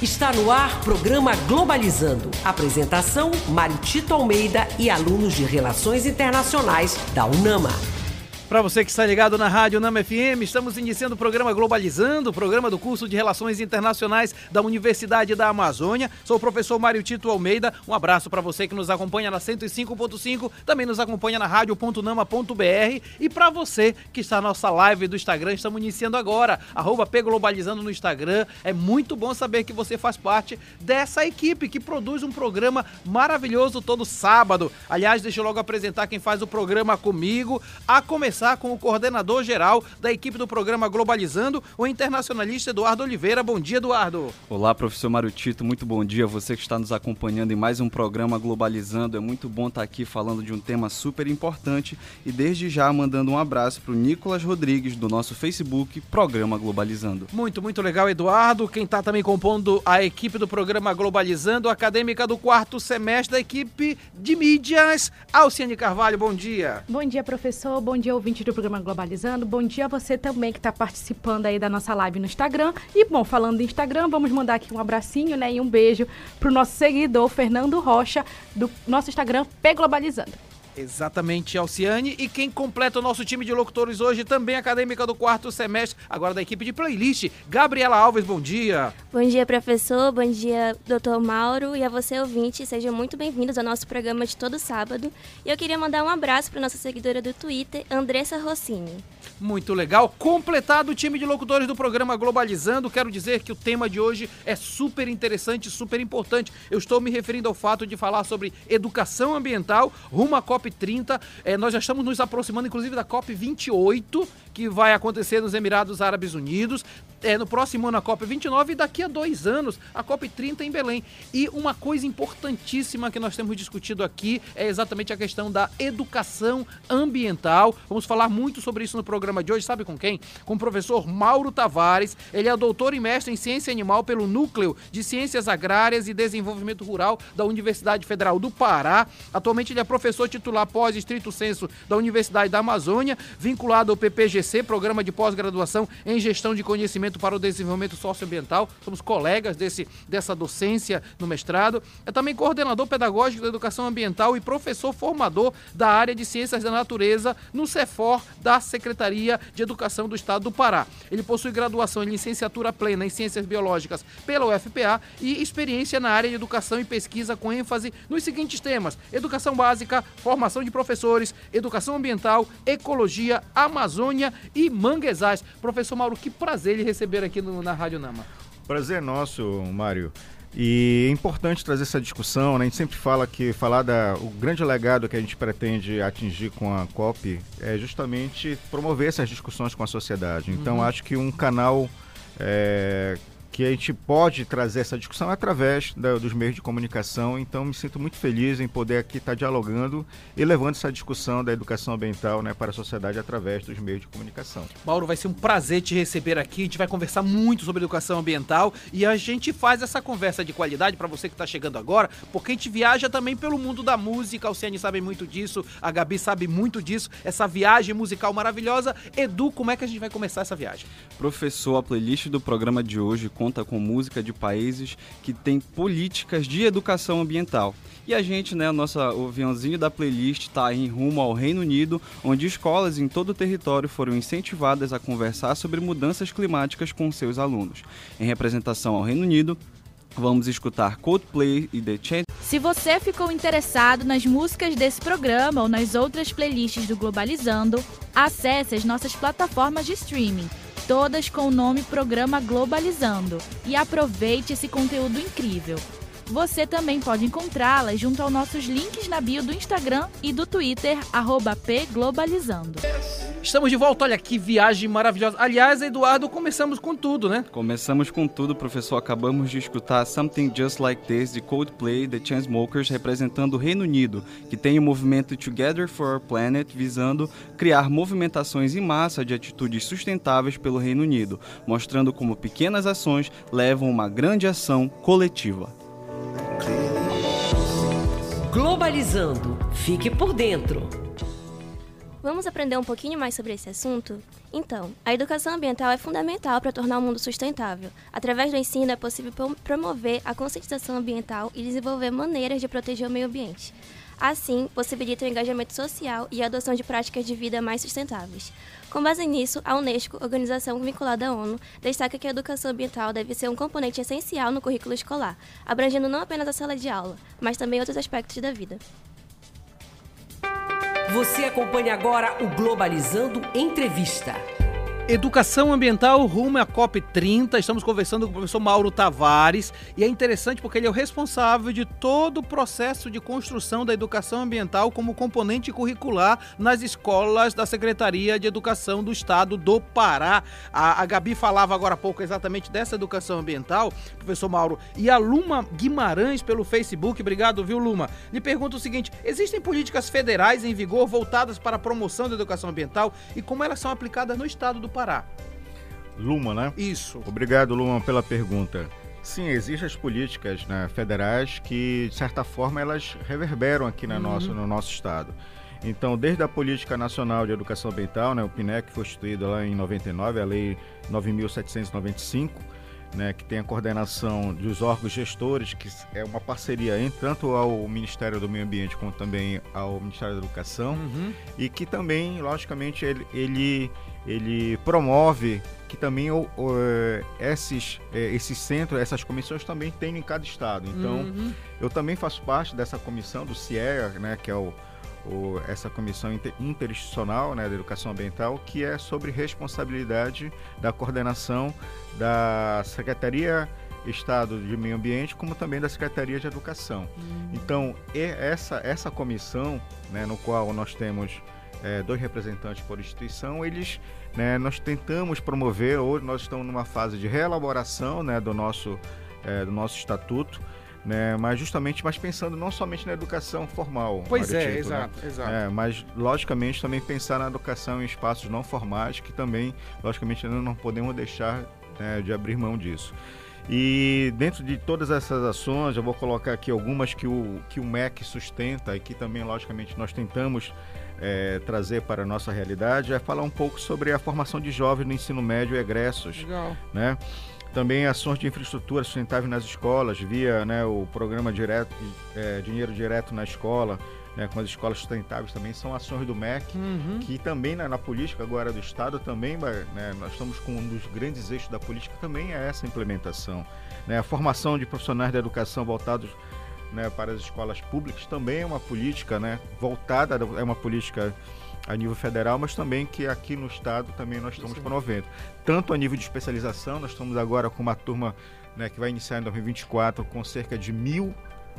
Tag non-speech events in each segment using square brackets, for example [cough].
Está no ar programa Globalizando. Apresentação: Mário Tito Almeida e alunos de Relações Internacionais da UNAMA. Para você que está ligado na Rádio Nama FM, estamos iniciando o programa Globalizando, o programa do curso de Relações Internacionais da Universidade da Amazônia. Sou o professor Mário Tito Almeida. Um abraço para você que nos acompanha na 105.5, também nos acompanha na rádio.nama.br e para você que está na nossa live do Instagram, estamos iniciando agora, arroba Globalizando no Instagram. É muito bom saber que você faz parte dessa equipe que produz um programa maravilhoso todo sábado. Aliás, deixa eu logo apresentar quem faz o programa comigo, a começar conversar com o coordenador geral da equipe do programa Globalizando, o internacionalista Eduardo Oliveira. Bom dia, Eduardo. Olá, professor Mário Tito, muito bom dia. Você que está nos acompanhando em mais um programa Globalizando. É muito bom estar aqui falando de um tema super importante e desde já mandando um abraço para o Nicolas Rodrigues do nosso Facebook, Programa Globalizando. Muito, muito legal, Eduardo. Quem está também compondo a equipe do programa Globalizando, acadêmica do quarto semestre da equipe de mídias, Alciane Carvalho. Bom dia. Bom dia, professor. Bom dia, ouvinte ouvinte do programa Globalizando. Bom dia a você também que está participando aí da nossa live no Instagram. E, bom, falando do Instagram, vamos mandar aqui um abracinho né, e um beijo para o nosso seguidor, Fernando Rocha, do nosso Instagram P Globalizando. Exatamente, Alciane. E quem completa o nosso time de locutores hoje, também acadêmica do quarto semestre, agora da equipe de playlist, Gabriela Alves, bom dia. Bom dia, professor. Bom dia, doutor Mauro. E a você, ouvinte, sejam muito bem-vindos ao nosso programa de todo sábado. E eu queria mandar um abraço para nossa seguidora do Twitter, Andressa Rossini. Muito legal. Completado o time de locutores do programa Globalizando, quero dizer que o tema de hoje é super interessante, super importante. Eu estou me referindo ao fato de falar sobre educação ambiental rumo à COP30. É, nós já estamos nos aproximando, inclusive, da COP28, que vai acontecer nos Emirados Árabes Unidos. É, no próximo ano a COP29 e daqui a dois anos a COP30 em Belém. E uma coisa importantíssima que nós temos discutido aqui é exatamente a questão da educação ambiental. Vamos falar muito sobre isso no programa de hoje, sabe com quem? Com o professor Mauro Tavares. Ele é doutor e mestre em ciência animal pelo Núcleo de Ciências Agrárias e Desenvolvimento Rural da Universidade Federal do Pará. Atualmente ele é professor titular pós-estrito senso da Universidade da Amazônia, vinculado ao PPGC, Programa de Pós-Graduação em Gestão de Conhecimento para o Desenvolvimento Socioambiental, somos colegas desse, dessa docência no mestrado. É também coordenador pedagógico da educação ambiental e professor formador da área de ciências da natureza no CEFOR da Secretaria de Educação do Estado do Pará. Ele possui graduação em licenciatura plena em ciências biológicas pela UFPA e experiência na área de educação e pesquisa com ênfase nos seguintes temas: educação básica, formação de professores, educação ambiental, ecologia, Amazônia e manguezais. Professor Mauro, que prazer ele receber aqui no, na Rádio Nama. Prazer nosso, Mário. E é importante trazer essa discussão, né? A gente sempre fala que falar da o grande legado que a gente pretende atingir com a COP é justamente promover essas discussões com a sociedade. Então, uhum. acho que um canal é, que a gente pode trazer essa discussão através da, dos meios de comunicação. Então, me sinto muito feliz em poder aqui estar dialogando e levando essa discussão da educação ambiental né, para a sociedade através dos meios de comunicação. Mauro, vai ser um prazer te receber aqui. A gente vai conversar muito sobre educação ambiental e a gente faz essa conversa de qualidade para você que está chegando agora, porque a gente viaja também pelo mundo da música. A Alciane sabe muito disso, a Gabi sabe muito disso. Essa viagem musical maravilhosa. Edu, como é que a gente vai começar essa viagem? Professor, a playlist do programa de hoje conta com música de países que têm políticas de educação ambiental. E a gente, né, nossa, o aviãozinho da playlist está em rumo ao Reino Unido, onde escolas em todo o território foram incentivadas a conversar sobre mudanças climáticas com seus alunos. Em representação ao Reino Unido, Vamos escutar Coldplay e The Chance. Se você ficou interessado nas músicas desse programa ou nas outras playlists do Globalizando, acesse as nossas plataformas de streaming todas com o nome Programa Globalizando. E aproveite esse conteúdo incrível. Você também pode encontrá-las junto aos nossos links na bio do Instagram e do Twitter, pglobalizando. Estamos de volta, olha que viagem maravilhosa. Aliás, Eduardo, começamos com tudo, né? Começamos com tudo, professor. Acabamos de escutar Something Just Like This de Coldplay, The Chainsmokers, representando o Reino Unido, que tem o movimento Together for Our Planet, visando criar movimentações em massa de atitudes sustentáveis pelo Reino Unido, mostrando como pequenas ações levam uma grande ação coletiva. Globalizando. Fique por dentro. Vamos aprender um pouquinho mais sobre esse assunto? Então, a educação ambiental é fundamental para tornar o mundo sustentável. Através do ensino é possível promover a conscientização ambiental e desenvolver maneiras de proteger o meio ambiente. Assim, possibilita o engajamento social e a adoção de práticas de vida mais sustentáveis. Com base nisso, a Unesco, organização vinculada à ONU, destaca que a educação ambiental deve ser um componente essencial no currículo escolar, abrangendo não apenas a sala de aula, mas também outros aspectos da vida. Você acompanha agora o Globalizando Entrevista. Educação ambiental rumo à COP30. Estamos conversando com o professor Mauro Tavares e é interessante porque ele é o responsável de todo o processo de construção da educação ambiental como componente curricular nas escolas da Secretaria de Educação do Estado do Pará. A, a Gabi falava agora há pouco exatamente dessa educação ambiental, professor Mauro, e a Luma Guimarães pelo Facebook, obrigado, viu, Luma? Lhe pergunta o seguinte: existem políticas federais em vigor voltadas para a promoção da educação ambiental e como elas são aplicadas no estado do Pará? Pará. Luma, né? Isso. Obrigado, Luma, pela pergunta. Sim, existem as políticas né, federais que, de certa forma, elas reverberam aqui na uhum. nosso, no nosso estado. Então, desde a Política Nacional de Educação Ambiental, né, o PINEC foi instituído lá em 99, a Lei 9.795, né, que tem a coordenação dos órgãos gestores, que é uma parceria entre tanto ao Ministério do Meio Ambiente como também ao Ministério da Educação, uhum. e que também, logicamente, ele, ele ele promove que também o, o, esses, é, esses centros, essas comissões também tem em cada estado. Então, uhum. eu também faço parte dessa comissão do CIEA, né, que é o, o, essa comissão inter, interinstitucional né, da educação ambiental, que é sobre responsabilidade da coordenação da Secretaria Estado de Meio Ambiente, como também da Secretaria de Educação. Uhum. Então, essa, essa comissão, né, no qual nós temos é, dois representantes por instituição, eles, né, nós tentamos promover, hoje nós estamos numa fase de reelaboração né, do, nosso, é, do nosso estatuto, né, mas justamente mas pensando não somente na educação formal. Pois é, Tito, exato, né? exato. É, mas logicamente também pensar na educação em espaços não formais, que também, logicamente, não podemos deixar né, de abrir mão disso. E dentro de todas essas ações, eu vou colocar aqui algumas que o, que o MEC sustenta e que também, logicamente, nós tentamos é, trazer para a nossa realidade é falar um pouco sobre a formação de jovens no ensino médio e egressos. Legal. Né? Também ações de infraestrutura sustentável nas escolas, via né, o programa direto, é, Dinheiro Direto na Escola, né, com as escolas sustentáveis também, são ações do MEC, uhum. que também na, na, política agora do Estado também, né, nós estamos com um dos grandes eixos da política também é essa implementação. Né, a formação de profissionais da educação voltados né, para as escolas públicas também é uma política né, voltada, é uma política a nível federal, mas também que aqui no estado também nós estamos promovendo. Tanto a nível de especialização, nós estamos agora com uma turma né, que vai iniciar em 2024 com cerca de mil,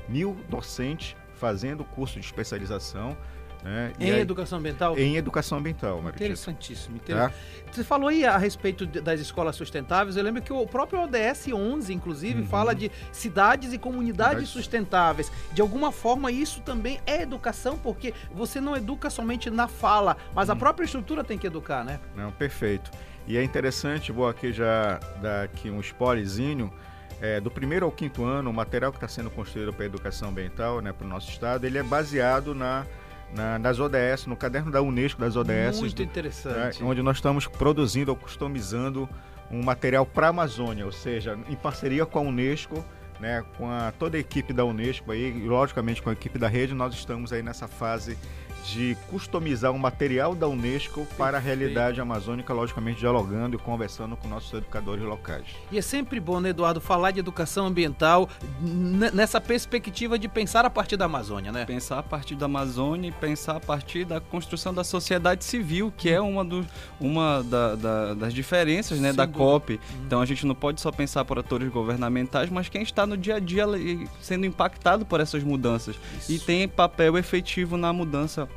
mil docentes fazendo curso de especialização. Né? Em aí, educação ambiental? Em educação ambiental, Maria. Interessantíssimo. Tá? Você falou aí a respeito das escolas sustentáveis. Eu lembro que o próprio ODS 11, inclusive, uhum. fala de cidades e comunidades sustentáveis. De alguma forma, isso também é educação, porque você não educa somente na fala, mas a uhum. própria estrutura tem que educar, né? Não, perfeito. E é interessante, vou aqui já dar aqui um spoilerzinho. É, do primeiro ao quinto ano, o material que está sendo construído para a educação ambiental, né, para o nosso estado, ele é baseado na na, nas ODS, no caderno da Unesco das ODS. Muito interessante. Né, onde nós estamos produzindo ou customizando um material para a Amazônia, ou seja, em parceria com a Unesco, né, com a, toda a equipe da Unesco aí, logicamente com a equipe da rede, nós estamos aí nessa fase de customizar um material da Unesco para a realidade amazônica, logicamente dialogando e conversando com nossos educadores locais. E é sempre bom, né, Eduardo, falar de educação ambiental nessa perspectiva de pensar a partir da Amazônia, né? Pensar a partir da Amazônia e pensar a partir da construção da sociedade civil, que é uma, do, uma da, da, das diferenças né, da COP. Hum. Então a gente não pode só pensar por atores governamentais, mas quem está no dia a dia sendo impactado por essas mudanças Isso. e tem papel efetivo na mudança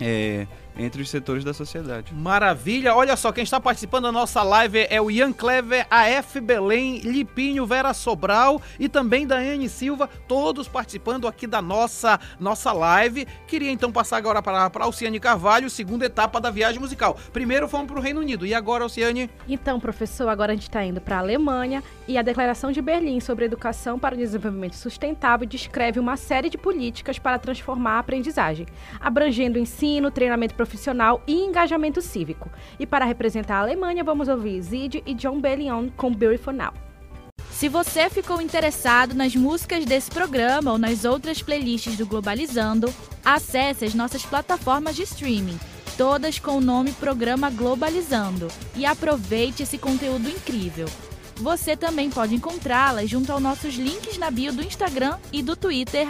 é, entre os setores da sociedade. Maravilha! Olha só, quem está participando da nossa live é o Ian Clever, AF Belém, Lipinho, Vera Sobral e também Daiane Silva, todos participando aqui da nossa, nossa live. Queria então passar agora para a Alciane Carvalho, segunda etapa da viagem musical. Primeiro fomos para o Reino Unido. E agora, Alciane? Então, professor, agora a gente está indo para a Alemanha e a Declaração de Berlim sobre Educação para o Desenvolvimento Sustentável descreve uma série de políticas para transformar a aprendizagem, abrangendo ensino, treinamento profissional profissional e engajamento cívico. E para representar a Alemanha, vamos ouvir Zid e John Bellion com Beautiful Now. Se você ficou interessado nas músicas desse programa ou nas outras playlists do Globalizando, acesse as nossas plataformas de streaming, todas com o nome Programa Globalizando, e aproveite esse conteúdo incrível. Você também pode encontrá-las junto aos nossos links na bio do Instagram e do Twitter,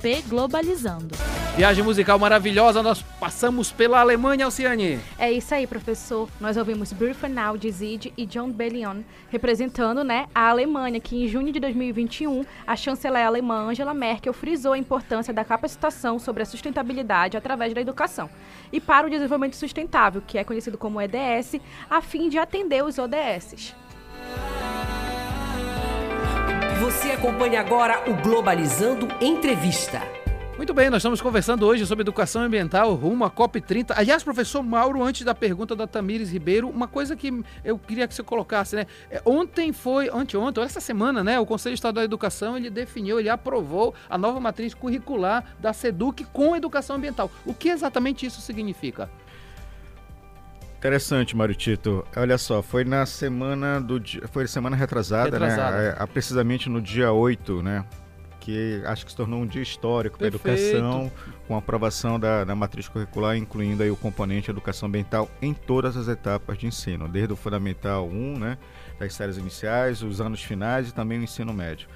pglobalizando. Viagem musical maravilhosa, nós passamos pela Alemanha, Alciane. É isso aí, professor. Nós ouvimos Beautiful Now de Zid e John Bellion, representando né, a Alemanha, que em junho de 2021, a chanceler alemã Angela Merkel frisou a importância da capacitação sobre a sustentabilidade através da educação e para o desenvolvimento sustentável, que é conhecido como EDS, a fim de atender os ODS. Você acompanha agora o Globalizando Entrevista. Muito bem, nós estamos conversando hoje sobre educação ambiental rumo à COP30. Aliás, professor Mauro, antes da pergunta da Tamires Ribeiro, uma coisa que eu queria que você colocasse, né? É, ontem foi, anteontem, essa semana, né? O Conselho Estadual da Educação, ele definiu, ele aprovou a nova matriz curricular da SEDUC com educação ambiental. O que exatamente isso significa? Interessante, Mário Tito. Olha só, foi na semana do dia, foi semana retrasada, retrasada. né? É, precisamente no dia 8, né? Que acho que se tornou um dia histórico para a educação, com a aprovação da, da matriz curricular, incluindo aí o componente educação ambiental em todas as etapas de ensino, desde o fundamental 1, né? Das séries iniciais, os anos finais e também o ensino médio.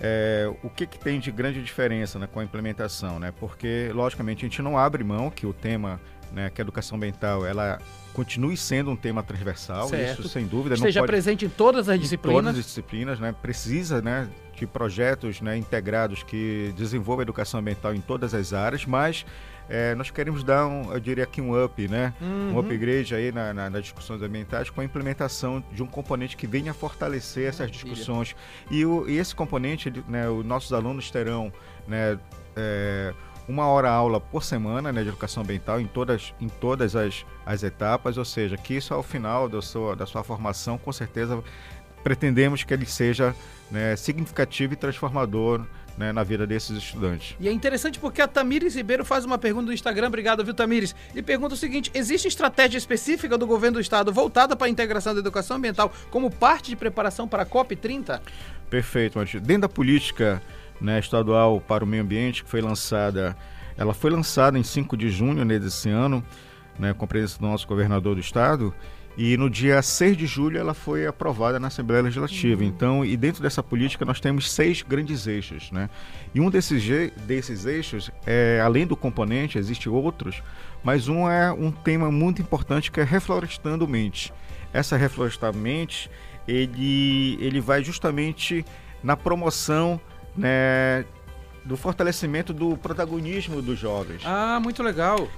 É, o que, que, tem de grande diferença né, com a implementação? Né? Porque, logicamente, a gente não abre mão que o tema, né, que a educação ambiental, ela continue sendo um tema transversal, certo. isso sem dúvida. Esteja pode, presente em todas as disciplinas. Em todas as disciplinas, né? Precisa, né, de projetos né, integrados que desenvolvam a educação ambiental em todas as áreas, mas é, nós queremos dar, um, eu diria aqui, um up, né? Uhum. Um upgrade aí na, na, nas discussões ambientais com a implementação de um componente que venha fortalecer essas discussões. E, o, e esse componente, né, os nossos alunos terão, né, é, uma hora aula por semana né, de educação ambiental em todas, em todas as, as etapas, ou seja, que isso ao final da sua, da sua formação, com certeza pretendemos que ele seja né, significativo e transformador né, na vida desses estudantes. E é interessante porque a Tamires Ribeiro faz uma pergunta no Instagram, obrigado, viu, Tamires? E pergunta o seguinte: existe estratégia específica do governo do estado voltada para a integração da educação ambiental como parte de preparação para a COP30? Perfeito, Matheus. Dentro da política né, estadual para o meio ambiente, que foi lançada, ela foi lançada em 5 de junho né, desse ano, né, com a presença do nosso governador do estado, e no dia 6 de julho ela foi aprovada na Assembleia Legislativa. Uhum. Então, e dentro dessa política nós temos seis grandes eixos, né? E um desses, desses eixos, é, além do componente, existem outros, mas um é um tema muito importante que é reflorestando mente. Essa reflorestando mente, ele, ele vai justamente na promoção né, do fortalecimento do protagonismo dos jovens. Ah, muito legal.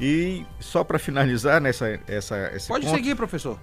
E só para finalizar nessa essa esse Pode ponto, seguir, professor.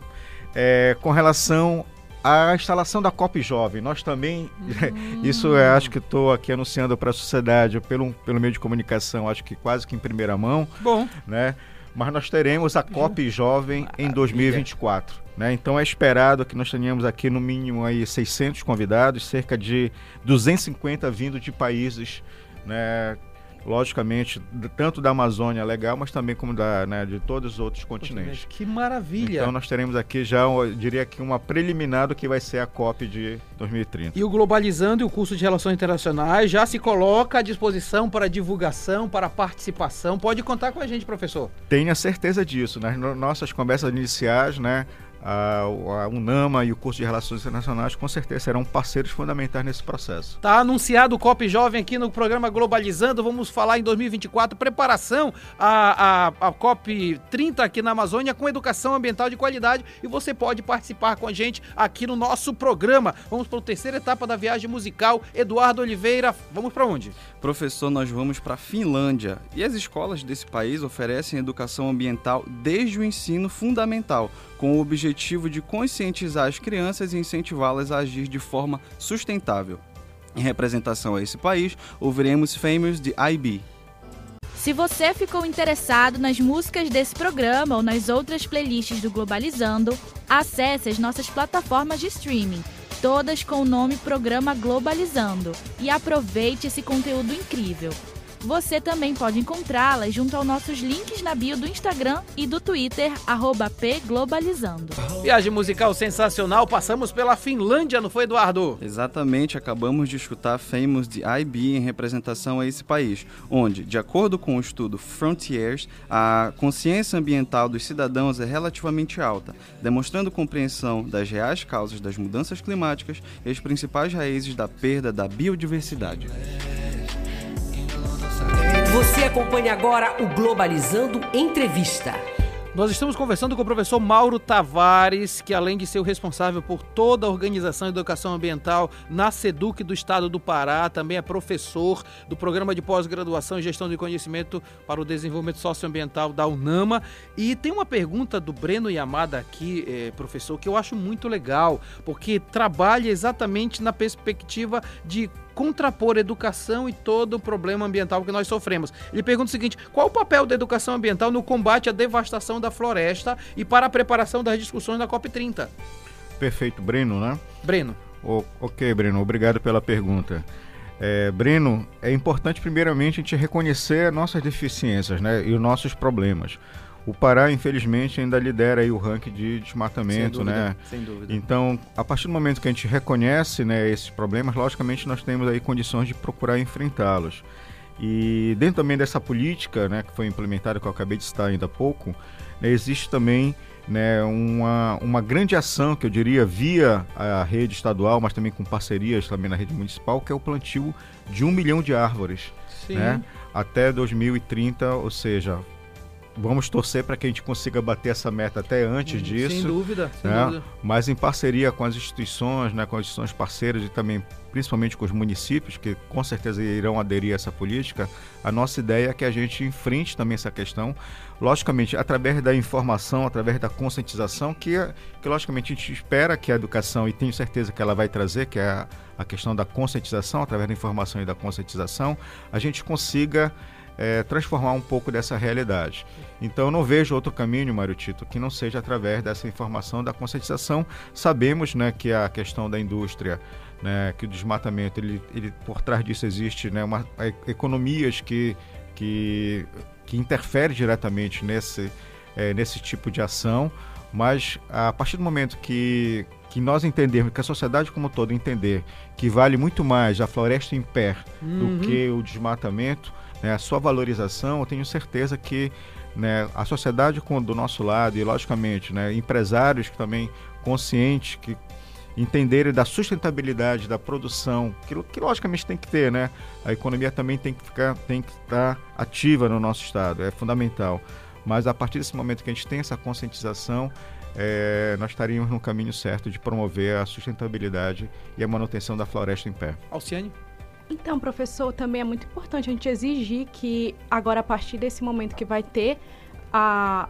É, com relação à instalação da COP Jovem, nós também, hum. [laughs] isso eu acho que estou aqui anunciando para a sociedade pelo, pelo meio de comunicação, acho que quase que em primeira mão. Bom. Né? Mas nós teremos a COP Jovem em 2024. Né? Então é esperado que nós tenhamos aqui no mínimo aí 600 convidados, cerca de 250 vindo de países né, logicamente, tanto da Amazônia legal, mas também como da, né, de todos os outros continentes. Que maravilha! Então nós teremos aqui já, eu diria que uma preliminar do que vai ser a COP de 2030. E o Globalizando e o curso de Relações Internacionais já se coloca à disposição para divulgação, para participação. Pode contar com a gente, professor. Tenha certeza disso. Nas nossas conversas iniciais, né, a, a, UNAMA e o curso de Relações Internacionais com certeza serão parceiros fundamentais nesse processo. Está anunciado o COP Jovem aqui no programa Globalizando. Vamos falar em 2024, preparação à, à, à COP 30 aqui na Amazônia com educação ambiental de qualidade e você pode participar com a gente aqui no nosso programa. Vamos para a terceira etapa da viagem musical. Eduardo Oliveira, vamos para onde? Professor, nós vamos para a Finlândia e as escolas desse país oferecem educação ambiental desde o ensino fundamental com o objetivo de conscientizar as crianças e incentivá-las a agir de forma sustentável. Em representação a esse país, ouviremos Famous de IB. Se você ficou interessado nas músicas desse programa ou nas outras playlists do Globalizando, acesse as nossas plataformas de streaming, todas com o nome Programa Globalizando, e aproveite esse conteúdo incrível. Você também pode encontrá-las junto aos nossos links na bio do Instagram e do Twitter, pglobalizando. Viagem musical sensacional, passamos pela Finlândia, não foi, Eduardo? Exatamente, acabamos de escutar Famous de IB em representação a esse país, onde, de acordo com o estudo Frontiers, a consciência ambiental dos cidadãos é relativamente alta, demonstrando compreensão das reais causas das mudanças climáticas e as principais raízes da perda da biodiversidade. Você acompanha agora o Globalizando Entrevista. Nós estamos conversando com o professor Mauro Tavares, que além de ser o responsável por toda a organização de educação ambiental na SEDUC do estado do Pará, também é professor do programa de pós-graduação em gestão de conhecimento para o desenvolvimento socioambiental da UNAMA. E tem uma pergunta do Breno Yamada aqui, eh, professor, que eu acho muito legal, porque trabalha exatamente na perspectiva de contrapor educação e todo o problema ambiental que nós sofremos. Ele pergunta o seguinte: qual o papel da educação ambiental no combate à devastação da floresta e para a preparação das discussões da COP30? Perfeito, Breno, né? Breno. O, ok, Breno, obrigado pela pergunta. É, Breno, é importante primeiramente a gente reconhecer nossas deficiências né, e os nossos problemas. O Pará, infelizmente, ainda lidera aí o ranking de desmatamento, sem dúvida, né? Sem dúvida. Então, a partir do momento que a gente reconhece né, esses problemas, logicamente nós temos aí condições de procurar enfrentá-los. E dentro também dessa política, né, que foi implementada, que eu acabei de citar ainda há pouco, né, existe também né, uma, uma grande ação, que eu diria, via a rede estadual, mas também com parcerias também na rede municipal, que é o plantio de um milhão de árvores Sim. né, até 2030, ou seja, vamos torcer para que a gente consiga bater essa meta até antes disso. Sem dúvida, sem né? dúvida. Mas em parceria com as instituições, né, com as instituições parceiras e também principalmente com os municípios, que com certeza irão aderir a essa política, a nossa ideia é que a gente enfrente também essa questão, logicamente, através da informação, através da conscientização, que, que logicamente a gente espera que a educação, e tenho certeza que ela vai trazer, que é a, a questão da conscientização, através da informação e da conscientização, a gente consiga é, transformar um pouco dessa realidade. Então, não vejo outro caminho, Mário Tito, que não seja através dessa informação da conscientização. Sabemos né, que a questão da indústria, né, que o desmatamento, ele, ele, por trás disso existe né, uma, economias que, que, que interferem diretamente nesse, é, nesse tipo de ação, mas a partir do momento que, que nós entendermos, que a sociedade como todo entender que vale muito mais a floresta em pé Uhum. do que o desmatamento, né, a sua valorização, eu tenho certeza que né, a sociedade com, do nosso lado e, logicamente, né, empresários que também conscientes, que entenderem da sustentabilidade da produção, que, que logicamente tem que ter, né? A economia também tem que ficar, tem que estar ativa no nosso estado, é fundamental. Mas a partir desse momento que a gente tem essa conscientização, é, nós estaríamos no caminho certo de promover a sustentabilidade e a manutenção da floresta em pé. Alciane? Então, professor, também é muito importante a gente exigir que agora, a partir desse momento que vai ter a,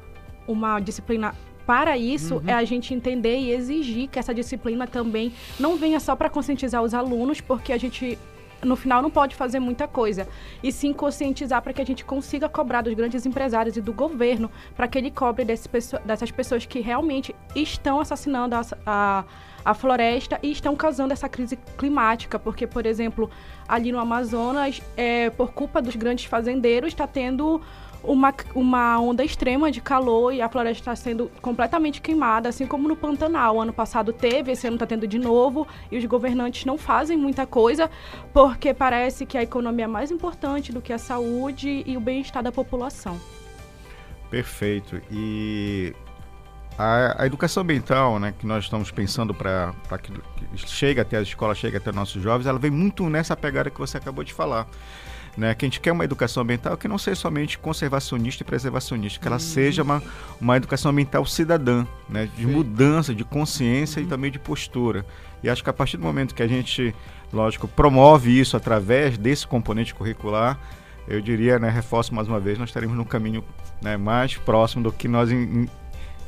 uma disciplina para isso, Uhum. é a gente entender e exigir que essa disciplina também não venha só para conscientizar os alunos, porque a gente no final não pode fazer muita coisa, e sim conscientizar para que a gente consiga cobrar dos grandes empresários e do governo, para que ele cobre dessas pessoas que realmente estão assassinando a, a, a floresta e estão causando essa crise climática, porque, por exemplo, ali no Amazonas, é, por culpa dos grandes fazendeiros, está tendo uma, uma onda extrema de calor e a floresta está sendo completamente queimada, assim como no Pantanal. Ano passado teve, esse ano está tendo de novo, e os governantes não fazem muita coisa, porque parece que a economia é mais importante do que a saúde e o bem-estar da população. Perfeito. E a, a educação ambiental, né, que nós estamos pensando para que, que chegue até as escolas, chegue até nossos jovens, ela vem muito nessa pegada que você acabou de falar. Né, que a gente quer uma educação ambiental que não seja somente conservacionista e preservacionista, que ela seja uma, uma educação ambiental cidadã, né, de mudança, de consciência e também de postura. E acho que a partir do momento que a gente, lógico, promove isso através desse componente curricular, eu diria, né, reforço mais uma vez, nós estaremos num caminho né, mais próximo do que nós in- in-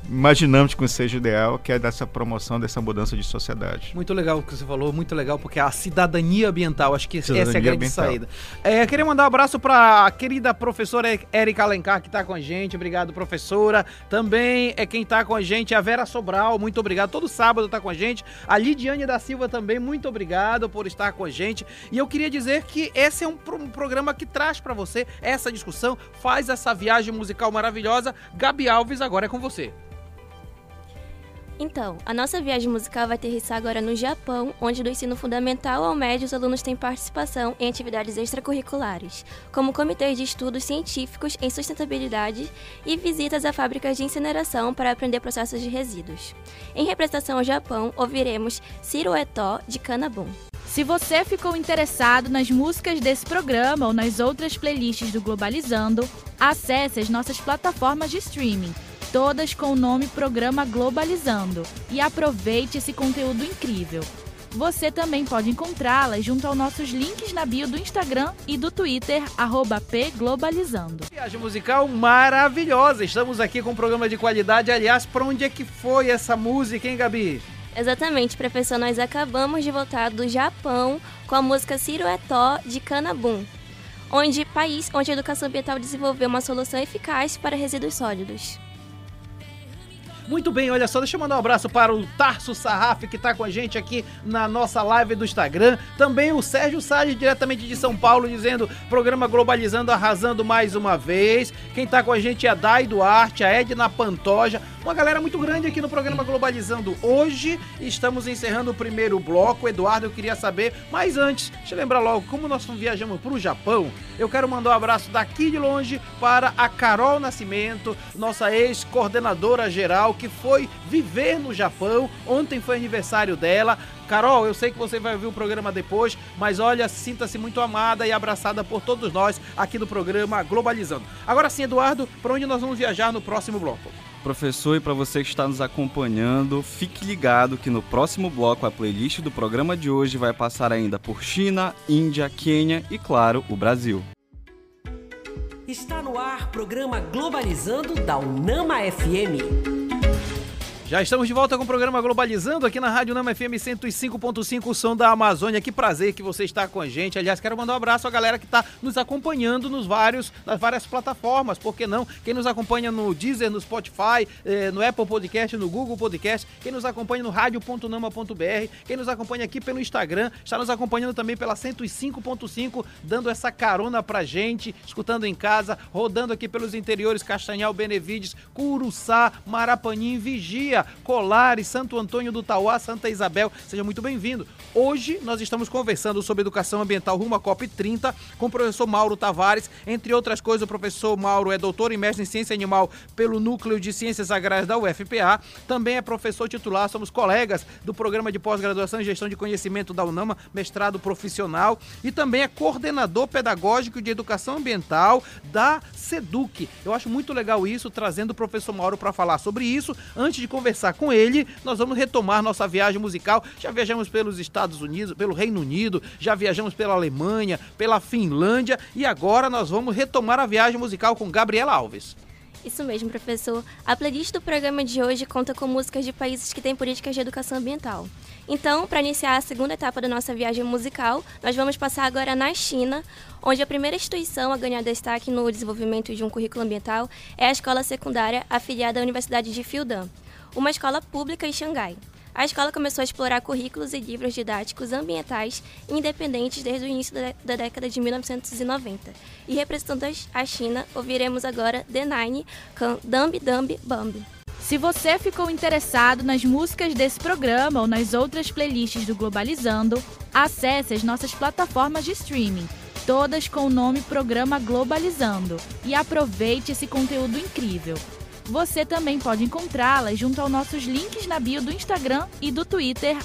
imaginamos que seja ideal, que é dessa promoção, dessa mudança de sociedade. Muito legal o que você falou, muito legal, porque a cidadania ambiental, acho que Cidadania essa é a grande ambiental. saída. É, queria mandar um abraço para a querida professora Érica Alencar, que está com a gente. Obrigado, professora. Também é quem está com a gente, a Vera Sobral, muito obrigado. Todo sábado está com a gente. A Lidiane da Silva também, muito obrigado por estar com a gente. E eu queria dizer que esse é um, pro- um programa que traz para você essa discussão, faz essa viagem musical maravilhosa. Gabi Alves, agora é com você. Então, a nossa viagem musical vai aterrissar agora no Japão, onde do ensino fundamental ao médio os alunos têm participação em atividades extracurriculares, como comitês de estudos científicos em sustentabilidade e visitas a fábricas de incineração para aprender processos de resíduos. Em representação ao Japão, ouviremos Ciro Eto de Kanabun. Se você ficou interessado nas músicas desse programa ou nas outras playlists do Globalizando, acesse as nossas plataformas de streaming, todas com o nome Programa Globalizando, e aproveite esse conteúdo incrível. Você também pode encontrá-las junto aos nossos links na bio do Instagram e do Twitter, arroba pglobalizando. Viagem musical maravilhosa. Estamos aqui com um programa de qualidade. Aliás, para onde é que foi essa música, hein, Gabi? Exatamente, professor, nós acabamos de voltar do Japão com a música Ciro Eto de Kanabun, onde país onde a educação ambiental desenvolveu uma solução eficaz para resíduos sólidos. Muito bem, olha só, deixa eu mandar um abraço para o Tarso Sarraf, que está com a gente aqui na nossa live do Instagram. Também o Sérgio Salles, diretamente de São Paulo, dizendo: programa Globalizando, arrasando mais uma vez. Quem está com a gente é a Dai Duarte, a Edna Pantoja. Uma galera muito grande aqui no programa Globalizando hoje. Estamos encerrando o primeiro bloco. Eduardo, eu queria saber, mas antes, deixa eu lembrar logo, como nós viajamos para o Japão, eu quero mandar um abraço daqui de longe para a Carol Nascimento, nossa ex-coordenadora geral, que foi viver no Japão. Ontem foi aniversário dela. Carol, eu sei que você vai ouvir o programa depois, mas olha, sinta-se muito amada e abraçada por todos nós aqui no programa Globalizando. Agora sim, Eduardo, para onde nós vamos viajar no próximo bloco? Professor, e para você que está nos acompanhando, fique ligado que no próximo bloco a playlist do programa de hoje vai passar ainda por China, Índia, Quênia e, claro, o Brasil. Está no ar programa Globalizando da Unama FM. Já estamos de volta com o programa Globalizando aqui na Rádio Nama FM 105.5, o som da Amazônia. Que prazer que você está com a gente. Aliás, quero mandar um abraço à galera que está nos acompanhando nos vários, nas várias plataformas. Por que não? Quem nos acompanha no Deezer, no Spotify, eh, no Apple Podcast, no Google Podcast, quem nos acompanha no rádio.nama.br, quem nos acompanha aqui pelo Instagram, está nos acompanhando também pela 105.5, dando essa carona pra gente, escutando em casa, rodando aqui pelos interiores Castanhal, Benevides, Curuçá, Marapanim, Vigia, Colares, Santo Antônio do Tauá, Santa Isabel. Seja muito bem-vindo. Hoje nós estamos conversando sobre educação ambiental rumo à COP30 com o professor Mauro Tavares. Entre outras coisas, o professor Mauro é doutor e mestre em ciência animal pelo Núcleo de Ciências Agrárias da UFPA. Também é professor titular, somos colegas do programa de pós-graduação em gestão de conhecimento da UNAMA, mestrado profissional. E também é coordenador pedagógico de educação ambiental da SEDUC. Eu acho muito legal isso, trazendo o professor Mauro para falar sobre isso. Antes de conversar com ele, nós vamos retomar nossa viagem musical. Já viajamos pelos Estados Unidos, pelo Reino Unido, já viajamos pela Alemanha, pela Finlândia e agora nós vamos retomar a viagem musical com Gabriela Alves. Isso mesmo, professor. A playlist do programa de hoje conta com músicas de países que têm políticas de educação ambiental. Então, para iniciar a segunda etapa da nossa viagem musical, nós vamos passar agora na China, onde a primeira instituição a ganhar destaque no desenvolvimento de um currículo ambiental é a escola secundária afiliada à Universidade de Fudan, uma escola pública em Xangai. A escola começou a explorar currículos e livros didáticos ambientais independentes desde o início da, da década de 1990. E representando a China, ouviremos agora The Nine com Dumbi Dumbi Bambi. Se você ficou interessado nas músicas desse programa ou nas outras playlists do Globalizando, acesse as nossas plataformas de streaming, todas com o nome Programa Globalizando, e aproveite esse conteúdo incrível. Você também pode encontrá-las junto aos nossos links na bio do Instagram e do Twitter,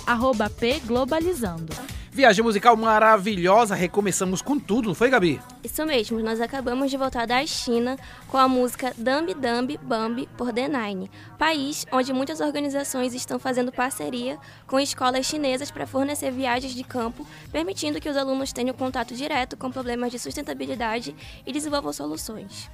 pglobalizando. Viagem musical maravilhosa, recomeçamos com tudo, não foi, Gabi? Isso mesmo, nós acabamos de voltar da China com a música Dumbi Dumbi Bambi por The Nine, país onde muitas organizações estão fazendo parceria com escolas chinesas para fornecer viagens de campo, permitindo que os alunos tenham contato direto com problemas de sustentabilidade e desenvolvam soluções.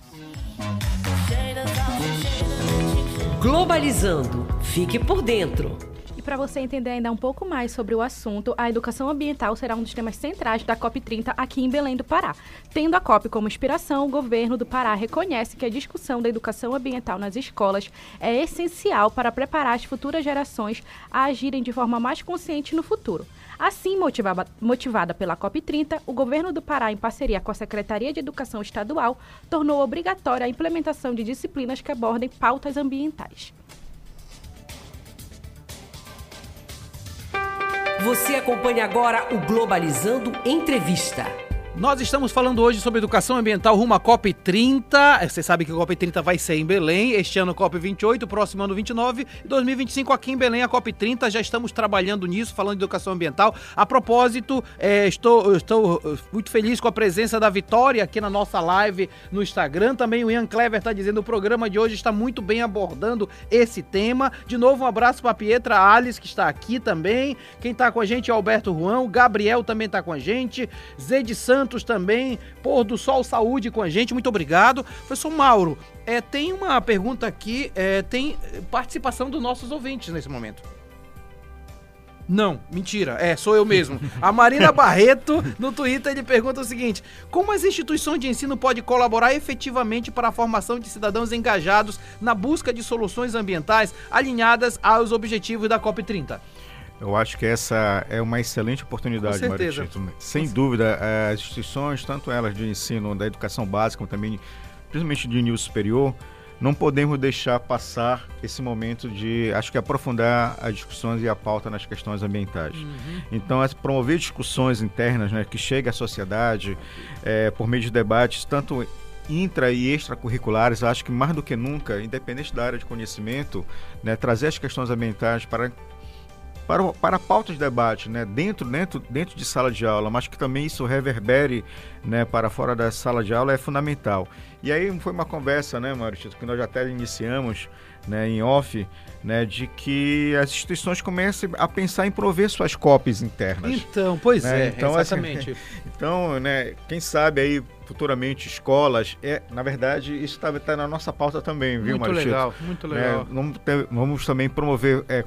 Globalizando. Fique por dentro. Para você entender ainda um pouco mais sobre o assunto, a educação ambiental será um dos temas centrais da COP30 aqui em Belém do Pará. Tendo a COP como inspiração, o governo do Pará reconhece que a discussão da educação ambiental nas escolas é essencial para preparar as futuras gerações a agirem de forma mais consciente no futuro. Assim, motivada, motivada pela COP30, o governo do Pará, em parceria com a Secretaria de Educação Estadual, tornou obrigatória a implementação de disciplinas que abordem pautas ambientais. Você acompanha agora o Globalizando Entrevista. Nós estamos falando hoje sobre educação ambiental rumo à COP 30. Você sabe que a COP 30 vai ser em Belém. Este ano COP 28, próximo ano 29. E 2025 aqui em Belém a COP 30. Já estamos trabalhando nisso, falando de educação ambiental. A propósito, é, estou, estou muito feliz com a presença da Vitória aqui na nossa live no Instagram. Também o Ian Clever está dizendo o programa de hoje está muito bem abordando esse tema. De novo, um abraço para a Pietra Alice, que está aqui também. Quem está com a gente é Alberto Juan. O Gabriel também está com a gente. Zé de Santos Santos também, Pôr do Sol Saúde com a gente, muito obrigado. Professor Mauro, é, tem uma pergunta aqui, é, tem participação dos nossos ouvintes nesse momento. Não, mentira, é, sou eu mesmo. A Marina [laughs] Barreto, no Twitter, ele pergunta o seguinte: Como as instituições de ensino podem colaborar efetivamente para a formação de cidadãos engajados na busca de soluções ambientais alinhadas aos objetivos da COP30? Eu acho que essa é uma excelente oportunidade, Com certeza. Sem dúvida, eh, as instituições, tanto elas de ensino da educação básica, como também, principalmente de nível superior, não podemos deixar passar esse momento de, acho que aprofundar as discussões e a pauta nas questões ambientais. Uhum. Então, é promover discussões internas, né, que chegue à sociedade é, por meio de debates, tanto intra e extracurriculares, acho que mais do que nunca, independente da área de conhecimento, né, trazer as questões ambientais para para, para a pauta de debate, né, dentro, dentro, dentro de sala de aula, mas que também isso reverbere né, para fora da sala de aula é fundamental. E aí foi uma conversa, né, Maurício, que nós até iniciamos né, em off, né, de que as instituições comecem a pensar em prover suas cópias internas. Então, pois né? é, então, exatamente. Assim, [laughs] então, né, quem sabe aí futuramente escolas, é, na verdade, isso está tá na nossa pauta também, viu, Muito legal, muito né, legal. Vamos, ter, vamos, também promover é.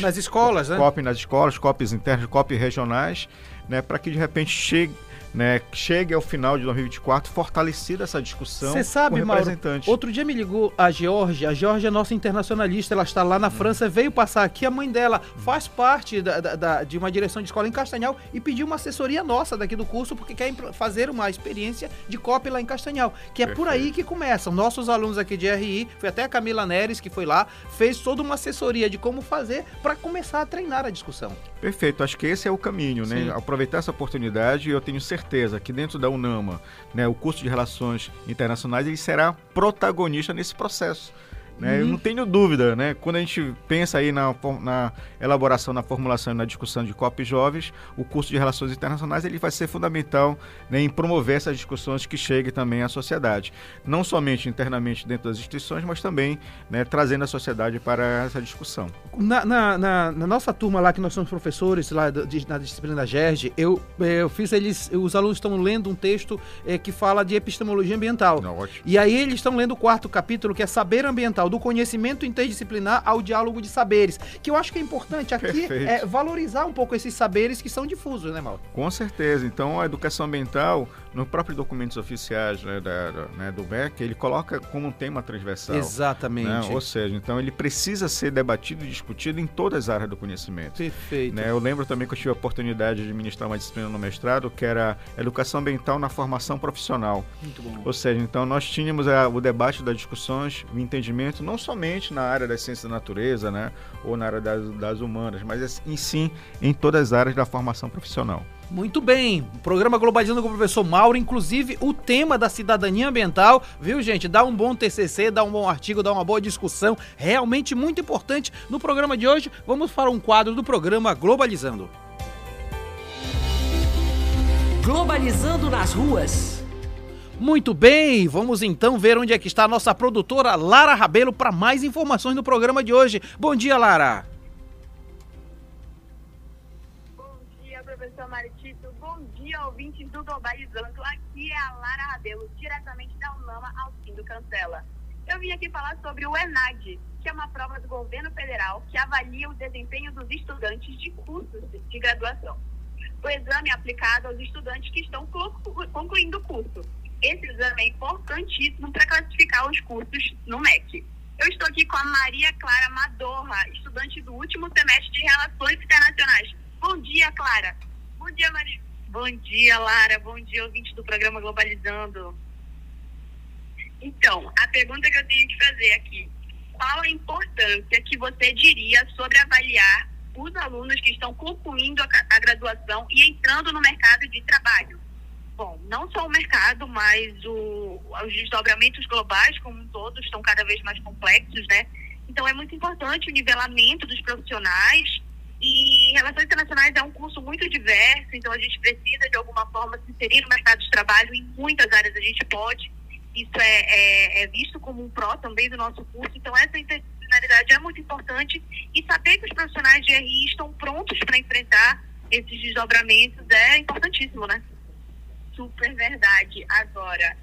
Nas escolas, né? Copy nas escolas, copies internas, copies regionais, né, para que de repente chegue né, chegue ao final de 2024 fortalecida essa discussão Você sabe, com representantes. Mauro, outro dia me ligou a Georgia, a Georgia é nossa internacionalista, ela está lá na hum. França, veio passar aqui, a mãe dela faz parte da, da, da, de uma direção de escola em Castanhal e pediu uma assessoria nossa daqui do curso, porque quer fazer uma experiência de copy lá em Castanhal, que é Perfeito. por aí que começam. Nossos alunos aqui de RI, foi até a Camila Neres que foi lá, fez toda uma assessoria de como fazer para começar a treinar a discussão. Perfeito, acho que esse é o caminho, né? Sim. Aproveitar essa oportunidade eu tenho certeza que dentro da UNAMA, né, o curso de Relações Internacionais, ele será protagonista nesse processo. Né? Uhum. Eu não tenho dúvida, né? Quando a gente pensa aí na, na elaboração, na formulação e na discussão de COP jovens, o curso de Relações Internacionais ele vai ser fundamental né, em promover essas discussões que cheguem também à sociedade. Não somente internamente dentro das instituições, mas também né, trazendo a sociedade para essa discussão. Na, na, na, na, nossa turma lá, que nós somos professores lá de, na disciplina da GERG, eu, eh, eu fiz eles, os alunos estão lendo um texto é, que fala de epistemologia ambiental. Não, e aí eles estão lendo o quarto capítulo, que é saber ambiental do conhecimento interdisciplinar ao diálogo de saberes. Que eu acho que é importante aqui é valorizar um pouco esses saberes que são difusos, né, Mauro? Com certeza. Então, a educação ambiental, no próprio documentos oficiais né, da, né, do MEC, ele coloca como um tema transversal. Exatamente. Né? Ou seja, então ele precisa ser debatido e discutido em todas as áreas do conhecimento. Perfeito. Né? Eu lembro também que eu tive a oportunidade de ministrar uma disciplina no mestrado, que era educação ambiental na formação profissional. Muito bom. Ou seja, então nós tínhamos a, o debate das discussões, o entendimento, não somente na área das ciências da natureza, né, ou na área das, das humanas, mas em sim em todas as áreas da formação profissional. Muito bem, programa Globalizando com o professor Mauro, inclusive o tema da cidadania ambiental, viu gente? Dá um bom TCC, dá um bom artigo, dá uma boa discussão, realmente muito importante. No programa de hoje, vamos para um quadro do programa Globalizando. Globalizando nas ruas. Muito bem, vamos então ver onde é que está a nossa produtora Lara Rabelo para mais informações no programa de hoje. Bom dia, Lara. Professor Maritito. Bom dia, ouvintes do Globalizando. Aqui é a Lara Rabelo, diretamente da UNAMA ao fim do Cancela. Eu vim aqui falar sobre o ENAD, que é uma prova do governo federal que avalia o desempenho dos estudantes de cursos de graduação. O exame é aplicado aos estudantes que estão concluindo o curso. Esse exame é importantíssimo para classificar os cursos no MEC. Eu estou aqui com a Maria Clara Madorra, estudante do último semestre de Relações Internacionais. Bom dia, Clara. Bom dia, Maria. Bom dia, Lara. Bom dia, ouvinte do programa Globalizando. Então, a pergunta que eu tenho que fazer aqui: qual a importância que você diria sobre avaliar os alunos que estão concluindo a, graduação e entrando no mercado de trabalho? Bom, não só o mercado, mas o, os desdobramentos globais como um estão cada vez mais complexos, né? Então é muito importante o nivelamento dos profissionais e Relações Internacionais é um curso muito diverso, então a gente precisa de alguma forma se inserir no mercado de trabalho em muitas áreas a gente pode. Isso é, é, é visto como um pró também do nosso curso, então essa interdisciplinaridade é muito importante e saber que os profissionais de RI estão prontos para enfrentar esses desdobramentos é importantíssimo, né? Super verdade. Agora,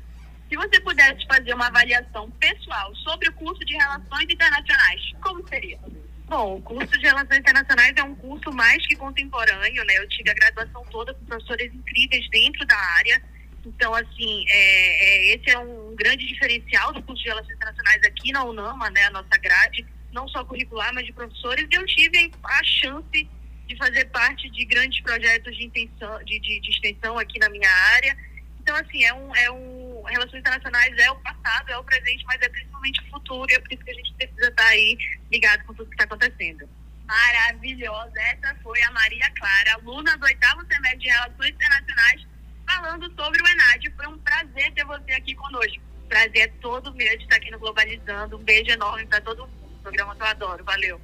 se você pudesse fazer uma avaliação pessoal sobre o curso de Relações Internacionais, como seria? Bom, o curso de Relações Internacionais é um curso mais que contemporâneo, né? Eu tive a graduação toda com professores incríveis dentro da área. Então, assim, é, é, esse é um grande diferencial do curso de Relações Internacionais aqui na UNAMA, né? A nossa grade, não só curricular, mas de professores. Eu tive a chance de fazer parte de grandes projetos de, intenção, de, de, de extensão aqui na minha área. Então, assim, é um, é um relações internacionais é o passado, é o presente, mas é principalmente o futuro, e é por isso que a gente precisa estar aí ligado com tudo que está acontecendo. Maravilhosa! Essa foi a Maria Clara, aluna do oitavo semestre de Relações Internacionais, falando sobre o ENAD. Foi um prazer ter você aqui conosco. Prazer é todo meu de estar aqui no Globalizando. Um beijo enorme para todo mundo. O programa que eu adoro. Valeu!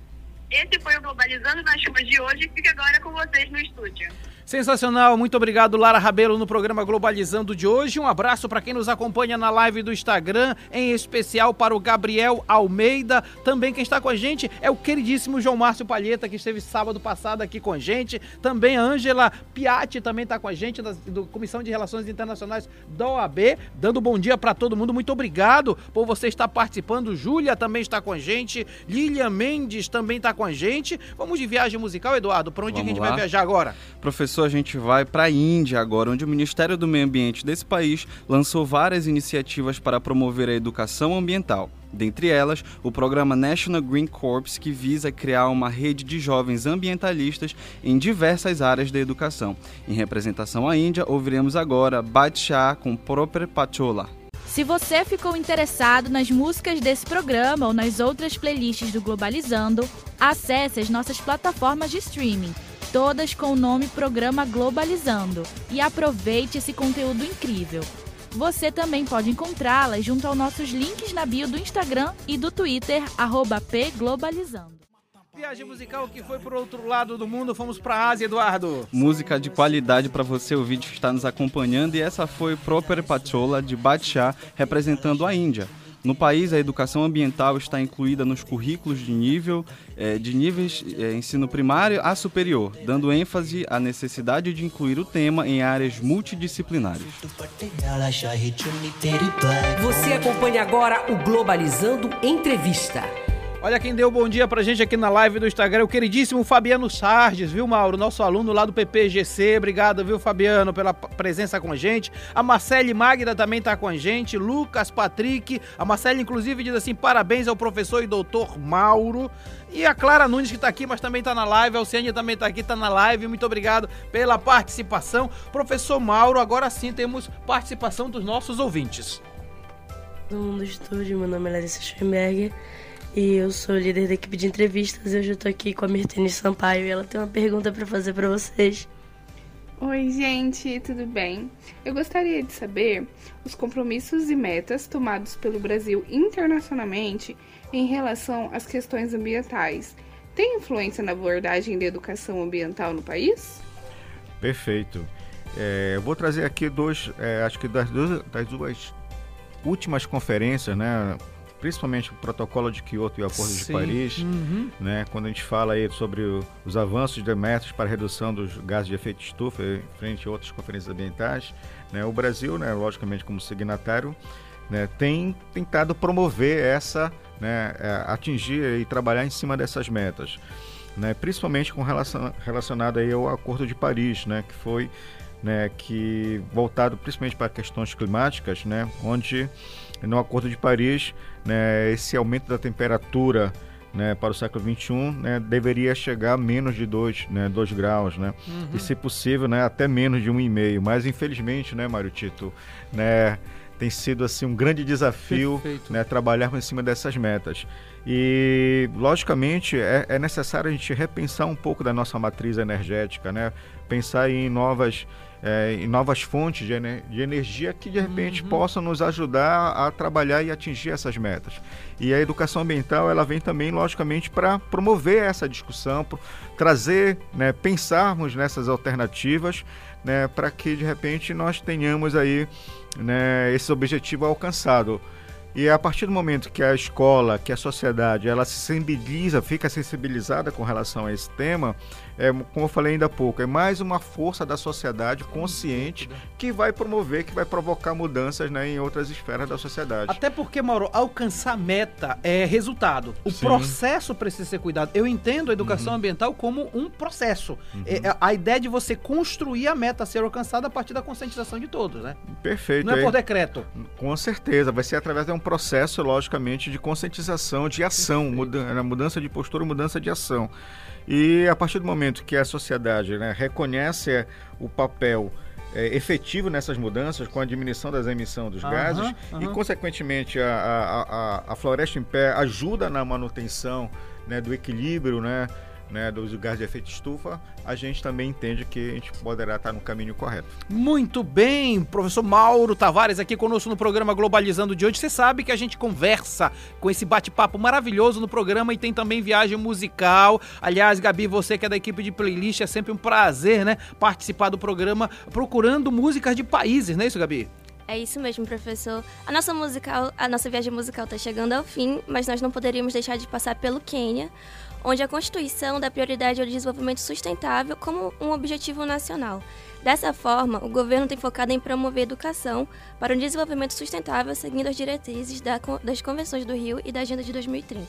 Esse foi o Globalizando nas chuvas de hoje fica agora com vocês no estúdio. Sensacional, muito obrigado Lara Rabelo no programa Globalizando de hoje. Um abraço para quem nos acompanha na live do Instagram, em especial para o Gabriel Almeida. Também quem está com a gente é o queridíssimo João Márcio Palheta, que esteve sábado passado aqui com a gente. Também a Ângela Piatti também está com a gente, da do Comissão de Relações Internacionais da OAB, dando bom dia para todo mundo. Muito obrigado por você estar participando. Júlia também está com a gente. Lilian Mendes também está com a gente. Vamos de viagem musical, Eduardo. Para onde a gente lá. vai viajar agora? Professor a gente vai para a Índia agora, onde o Ministério do Meio Ambiente desse país lançou várias iniciativas para promover a educação ambiental. Dentre elas, o programa National Green Corps, que visa criar uma rede de jovens ambientalistas em diversas áreas da educação. Em representação à Índia, ouviremos agora Badshah com Proper Pachola. Se você ficou interessado nas músicas desse programa ou nas outras playlists do Globalizando, acesse as nossas plataformas de streaming todas com o nome Programa Globalizando. E aproveite esse conteúdo incrível. Você também pode encontrá-las junto aos nossos links na bio do Instagram e do Twitter, pglobalizando. Viagem musical que foi para outro lado do mundo, fomos para a Ásia, Eduardo. Música de qualidade para você ouvir que está nos acompanhando e essa foi Proper Pachola de Badshah representando a Índia. No país, a educação ambiental está incluída nos currículos de nível é, de níveis é, ensino primário a superior, dando ênfase à necessidade de incluir o tema em áreas multidisciplinares. Você acompanha agora o Globalizando Entrevista. Olha quem deu bom dia pra gente aqui na live do Instagram, o queridíssimo Fabiano Sardes, viu, Mauro? Nosso aluno lá do PPGC. Obrigado, viu, Fabiano, pela presença com a gente. A Marcele Magda também tá com a gente. Lucas Patrick. A Marcele, inclusive, diz assim: parabéns ao professor e doutor Mauro. E a Clara Nunes, que tá aqui, mas também tá na live. A Alciane também tá aqui, tá na live. Muito obrigado pela participação. Professor Mauro, agora sim temos participação dos nossos ouvintes. No mundo estúdio, meu nome é Larissa Schoenberger e eu sou líder da equipe de entrevistas. Eu já estou aqui com a Mirtene Sampaio e ela tem uma pergunta para fazer para vocês. Oi, gente, tudo bem? Eu gostaria de saber os compromissos e metas tomados pelo Brasil internacionalmente em relação às questões ambientais. Tem influência na abordagem da educação ambiental no país? Perfeito. É, eu vou trazer aqui dois, é, acho que das duas, das duas últimas conferências, né, principalmente o protocolo de Kyoto e o Acordo Sim. de Paris, uhum. né, quando a gente fala aí sobre o, os avanços de metas para redução dos gases de efeito estufa frente a outras conferências ambientais, né, o Brasil, né, logicamente como signatário, né, tem tentado promover essa, né, é, atingir e trabalhar em cima dessas metas, né, principalmente com relação relacionado aí ao Acordo de Paris, né, que foi né, que voltado principalmente para questões climáticas, né, onde no Acordo de Paris, né, esse aumento da temperatura né, para o século XXI né, deveria chegar a menos de 2 né, dois graus, né, uhum. e se possível né, até menos de 1,5. Um Mas infelizmente, né, Mário Tito, né, tem sido assim um grande desafio né, trabalhar em cima dessas metas. E, logicamente, é, é, necessário a gente repensar um pouco da nossa matriz energética, né? pensar em novas é, em novas fontes de, ener de, energia que de repente uhum. possam nos ajudar a trabalhar e atingir essas metas. E a educação ambiental ela vem também, logicamente, para promover essa discussão, trazer, né, pensarmos nessas alternativas, né, para que de repente nós tenhamos aí né, esse objetivo alcançado. E a partir do momento que a escola, que a sociedade, ela se sensibiliza, fica sensibilizada com relação a esse tema, é, como eu falei ainda há pouco, é mais uma força da sociedade consciente que vai promover, que vai provocar mudanças né, em outras esferas da sociedade. Até porque, Mauro, alcançar meta é resultado. O Sim. processo precisa ser cuidado. Eu entendo a educação uhum. ambiental como um processo. Uhum. É, é, a ideia de você construir a meta a ser alcançada a partir da conscientização de todos, né? Perfeito. Não é por decreto. Com certeza. Vai ser através de um processo, logicamente, de conscientização, de ação, muda, mudança de postura, mudança de ação. E a partir do momento que a sociedade né, reconhece o papel é, efetivo nessas mudanças, com a diminuição das emissões dos gases, e consequentemente a, a, a, a, floresta em pé ajuda na manutenção né, do equilíbrio né, né, dos gases de efeito estufa, a gente também entende que a gente poderá estar no caminho correto. Muito bem, professor Mauro Tavares aqui conosco no programa Globalizando de hoje. Você sabe que a gente conversa com esse bate-papo maravilhoso no programa e tem também viagem musical. Aliás, Gabi, você que é da equipe de playlist, é sempre um prazer, né, participar do programa procurando músicas de países, não é isso, Gabi? É isso mesmo, professor. A nossa musical, a nossa viagem musical está chegando ao fim, mas nós não poderíamos deixar de passar pelo Quênia, onde a Constituição dá prioridade ao desenvolvimento sustentável como um objetivo nacional. Dessa forma, o governo tem focado em promover educação para um desenvolvimento sustentável seguindo as diretrizes das Convenções do Rio e da Agenda de 2030.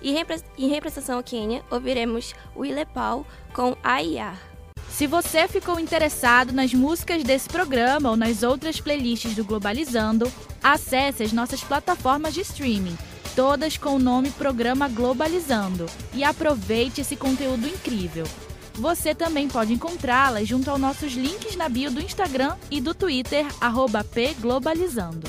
E em representação ao Quênia, ouviremos o Ilepau com AIA. Se você ficou interessado nas músicas desse programa ou nas outras playlists do Globalizando, acesse as nossas plataformas de streaming todas com o nome Programa Globalizando, e aproveite esse conteúdo incrível. Você também pode encontrá-las junto aos nossos links na bio do Instagram e do Twitter, pglobalizando.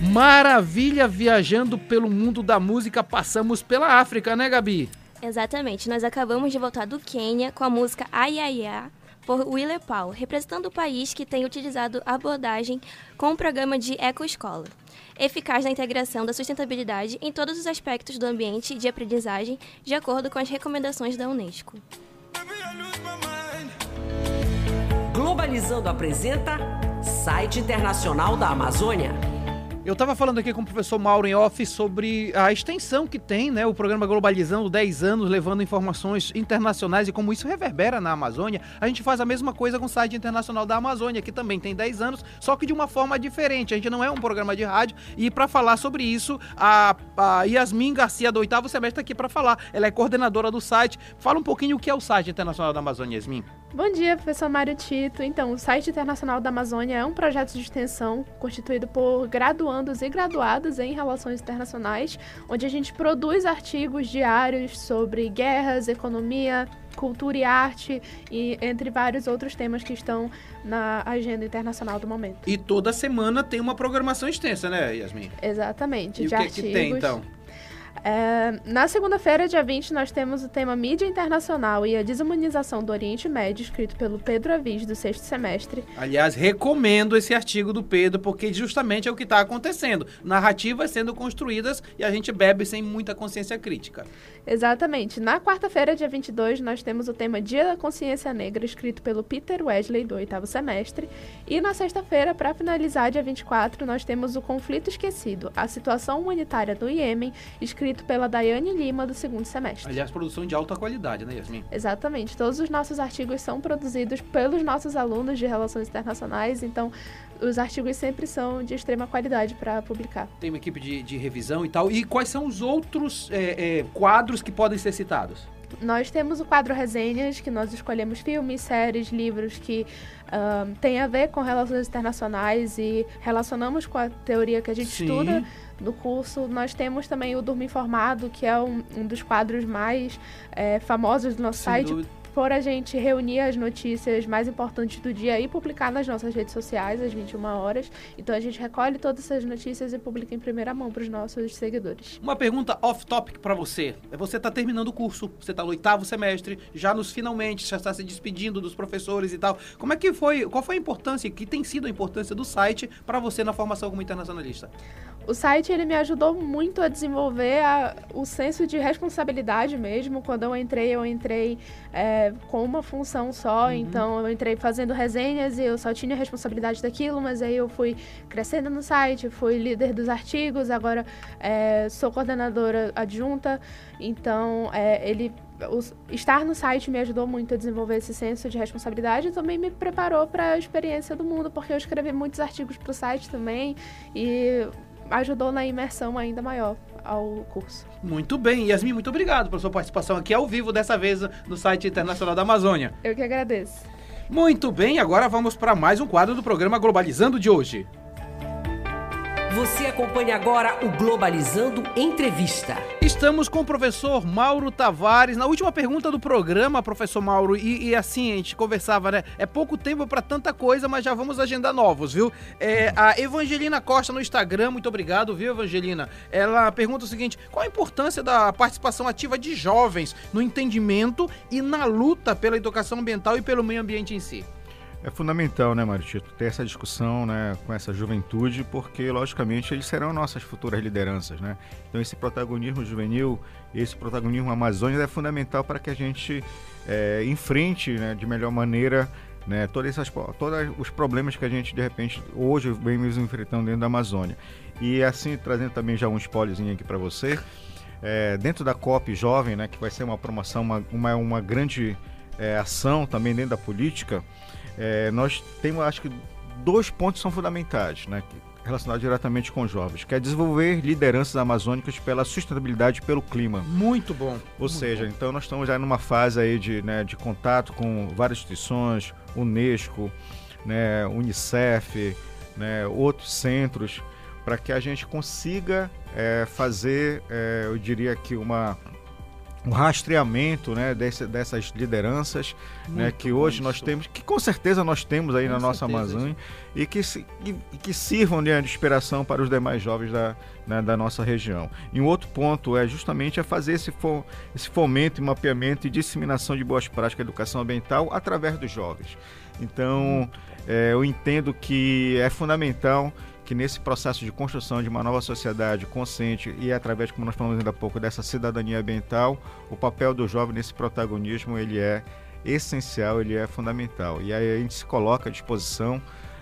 Maravilha viajando pelo mundo da música, passamos pela África, né, Gabi? Exatamente, nós acabamos de voltar do Quênia com a música Ayaya, por Willer Paul, representando o país que tem utilizado a abordagem com o programa de Ecoescola eficaz na integração da sustentabilidade em todos os aspectos do ambiente de aprendizagem, de acordo com as recomendações da Unesco. Globalizando apresenta Site Internacional da Amazônia. Eu estava falando aqui com o professor Mauro em off sobre a extensão que tem, né, o programa Globalizando 10 anos, levando informações internacionais e como isso reverbera na Amazônia. A gente faz a mesma coisa com o site internacional da Amazônia, que também tem 10 anos, só que de uma forma diferente. A gente não é um programa de rádio e para falar sobre isso, a, a Yasmin Garcia do oitavo semestre está aqui para falar. Ela é coordenadora do site. Fala um pouquinho o que é o site internacional da Amazônia, Yasmin. Bom dia, professor Mário Tito. Então, o site internacional da Amazônia é um projeto de extensão constituído por graduandos e graduadas em Relações Internacionais, onde a gente produz artigos diários sobre guerras, economia, cultura e arte, e entre vários outros temas que estão na agenda internacional do momento. E toda semana tem uma programação extensa, né, Yasmin? Exatamente. E o que, artigos. que tem, então? É, na segunda-feira, dia 20, nós temos o tema Mídia Internacional e a Desumanização do Oriente Médio, escrito pelo Pedro Avis, do sexto semestre. Aliás, recomendo esse artigo do Pedro, porque justamente é o que está acontecendo. Narrativas sendo construídas e a gente bebe sem muita consciência crítica. Exatamente. Na quarta-feira, dia 22, nós temos o tema Dia da Consciência Negra, escrito pelo Peter Wesley, do oitavo semestre. E na sexta-feira, para finalizar, dia 24, nós temos o Conflito Esquecido, a situação humanitária do Iêmen, escrito escrito pela Daiane Lima, do segundo semestre. Aliás, produção de alta qualidade, né, Yasmin? Exatamente. Todos os nossos artigos são produzidos pelos nossos alunos de Relações Internacionais, então os artigos sempre são de extrema qualidade para publicar. Tem uma equipe de, de, revisão e tal. E quais são os outros é, é, quadros que podem ser citados? Nós temos o quadro Resenhas, que nós escolhemos filmes, séries, livros que um, têm a ver com relações internacionais e relacionamos com a teoria que a gente Sim. estuda no curso. Nós temos também o Durma Informado, que é um, um dos quadros mais é, famosos do nosso Sem site. Dúvida por a gente reunir as notícias mais importantes do dia e publicar nas nossas redes sociais às 21 horas. Então a gente recolhe todas essas notícias e publica em primeira mão para os nossos seguidores. Uma pergunta off-topic para você. Você está terminando o curso, você está no oitavo semestre, já nos finalmente, já está se despedindo dos professores e tal. Como é que foi, qual foi a importância, que tem sido a importância do site para você na formação como internacionalista? O site ele me ajudou muito a desenvolver a, o senso de responsabilidade mesmo. Quando eu entrei, eu entrei é, com uma função só, uhum. então eu entrei fazendo resenhas e eu só tinha responsabilidade daquilo, mas aí eu fui crescendo no site, fui líder dos artigos, agora é, sou coordenadora adjunta, então é, ele estar no site me ajudou muito a desenvolver esse senso de responsabilidade e também me preparou para a experiência do mundo, porque eu escrevi muitos artigos para o site também e ajudou na imersão ainda maior ao curso. Muito bem, Yasmin, muito obrigado pela sua participação aqui ao vivo, dessa vez no site internacional da Amazônia. Eu que agradeço. Muito bem, agora vamos para mais um quadro do programa Globalizando de hoje. Você acompanha agora o Globalizando Entrevista. Estamos com o professor Mauro Tavares. Na última pergunta do programa, professor Mauro, e, e assim a gente conversava, né? É pouco tempo para tanta coisa, mas já vamos agendar novos, viu? É, a Evangelina Costa no Instagram, muito obrigado, viu, Evangelina? Ela pergunta o seguinte: qual a importância da participação ativa de jovens no entendimento e na luta pela educação ambiental e pelo meio ambiente em si? É fundamental, né, Maritito, ter essa discussão né, com essa juventude, porque, logicamente, eles serão nossas futuras lideranças, né? Então, esse protagonismo juvenil, esse protagonismo amazônico é fundamental para que a gente é, enfrente né, de melhor maneira né, todas essas, todos os problemas que a gente, de repente, hoje vem enfrentando dentro da Amazônia. E, assim, trazendo também já um spoilerzinho aqui para você, é, dentro da COP Jovem, né, que vai ser uma promoção, uma, uma, uma grande é, ação também dentro da política, é, nós temos, acho que, dois pontos são fundamentais, né? relacionados diretamente com jovens, que é desenvolver lideranças amazônicas pela sustentabilidade e pelo clima. Muito bom. Ou muito seja, bom. então nós estamos já numa fase aí de, né, de contato com várias instituições, Unesco, né, Unicef, né, outros centros, para que a gente consiga é, fazer, é, eu diria que uma um rastreamento né, desse, dessas lideranças né, que hoje nós temos, que com certeza nós temos aí com na nossa Amazônia e que, e, que sirvam né, de inspiração para os demais jovens da, né, da nossa região. E um outro ponto é justamente é fazer esse, fom, esse fomento e mapeamento e disseminação de boas práticas de educação ambiental através dos jovens. Então, é, eu entendo que é fundamental que nesse processo de construção de uma nova sociedade consciente e através, como nós falamos ainda há pouco, dessa cidadania ambiental, o papel do jovem nesse protagonismo ele é essencial, ele é fundamental. E aí a gente se coloca à disposição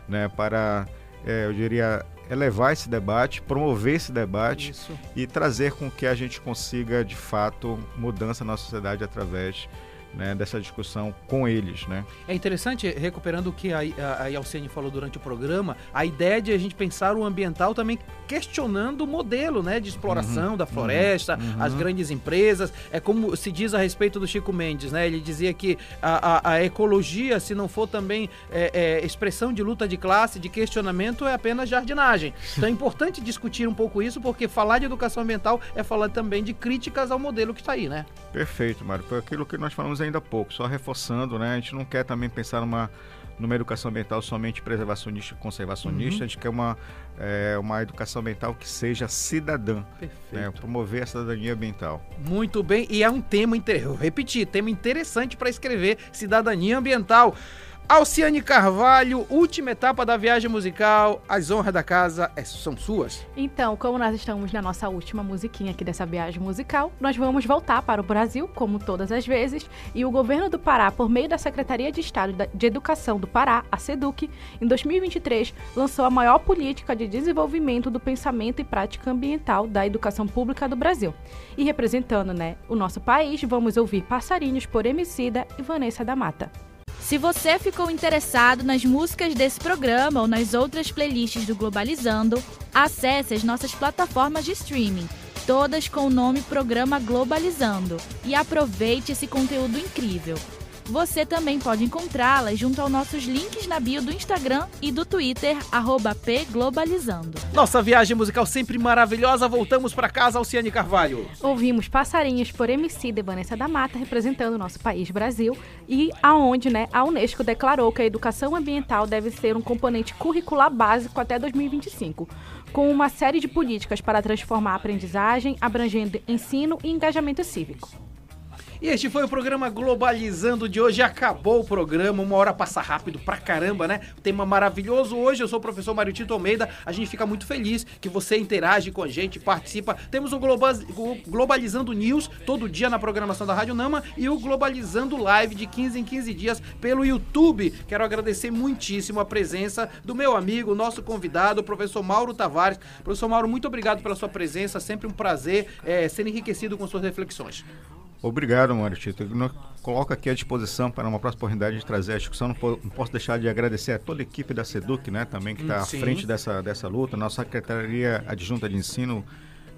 né, para, é, eu diria, elevar esse debate, promover esse debate Isso. e trazer com que a gente consiga, de fato, mudança na sociedade através né, dessa discussão com eles. Né? É interessante, recuperando o que a, a, a falou durante o programa, a ideia de a gente pensar o ambiental também questionando o modelo né, de exploração uhum, da floresta, uhum, as grandes empresas. É como se diz a respeito do Chico Mendes, né? ele dizia que a, a, a ecologia, se não for também é, é, expressão de luta de classe, de questionamento, é apenas jardinagem. Então é importante discutir um pouco isso, porque falar de educação ambiental é falar também de críticas ao modelo que está aí, né? Perfeito, Mário. Foi aquilo que nós falamos ainda há pouco, só reforçando, né? A gente não quer também pensar numa, numa educação ambiental somente preservacionista e conservacionista, uhum. a gente quer uma, é, uma educação ambiental que seja cidadã, né? promover a cidadania ambiental. Muito bem, e é um tema, eu repeti, tema interessante para escrever cidadania ambiental. Alciane Carvalho, última etapa da viagem musical, as honras da casa é- são suas. Então, como nós estamos na nossa última musiquinha aqui dessa viagem musical, nós vamos voltar para o Brasil, como todas as vezes, e o governo do Pará, por meio da Secretaria de Estado de Educação do Pará, a SEDUC, em 2023, lançou a maior política de desenvolvimento do pensamento e prática ambiental da educação pública do Brasil. E representando, né, o nosso país, vamos ouvir Passarinhos por Emicida e Vanessa da Mata. Se você ficou interessado nas músicas desse programa ou nas outras playlists do Globalizando, acesse as nossas plataformas de streaming, todas com o nome Programa Globalizando, e aproveite esse conteúdo incrível. Você também pode encontrá-las junto aos nossos links na bio do Instagram e do Twitter, arroba pglobalizando. Nossa viagem musical sempre maravilhosa, voltamos para casa, Alciane Carvalho. Ouvimos Passarinhos por MC de Vanessa da Mata, representando o nosso país, Brasil, e aonde né, a Unesco declarou que a educação ambiental deve ser um componente curricular básico até 2025, com uma série de políticas para transformar a aprendizagem, abrangendo ensino e engajamento cívico. E este foi o programa Globalizando de hoje. Acabou o programa, uma hora passa rápido pra caramba, né? Tema maravilhoso hoje. Eu sou o professor Mário Tito Almeida. A gente fica muito feliz que você interage com a gente, participa. Temos o Globa- o Globalizando News todo dia na programação da Rádio Nama e o Globalizando Live de 15 em 15 dias pelo YouTube. Quero agradecer muitíssimo a presença do meu amigo, nosso convidado, o professor Mauro Tavares. Professor Mauro, muito obrigado pela sua presença. Sempre um prazer eh, ser enriquecido com suas reflexões. Obrigado, Mário Tito. Eu não- coloco aqui à disposição para uma próxima oportunidade de trazer a discussão. Não, po- não posso deixar de agradecer a toda a equipe da SEDUC, né, também, que está à frente dessa, dessa luta, nossa Secretaria Adjunta de Ensino,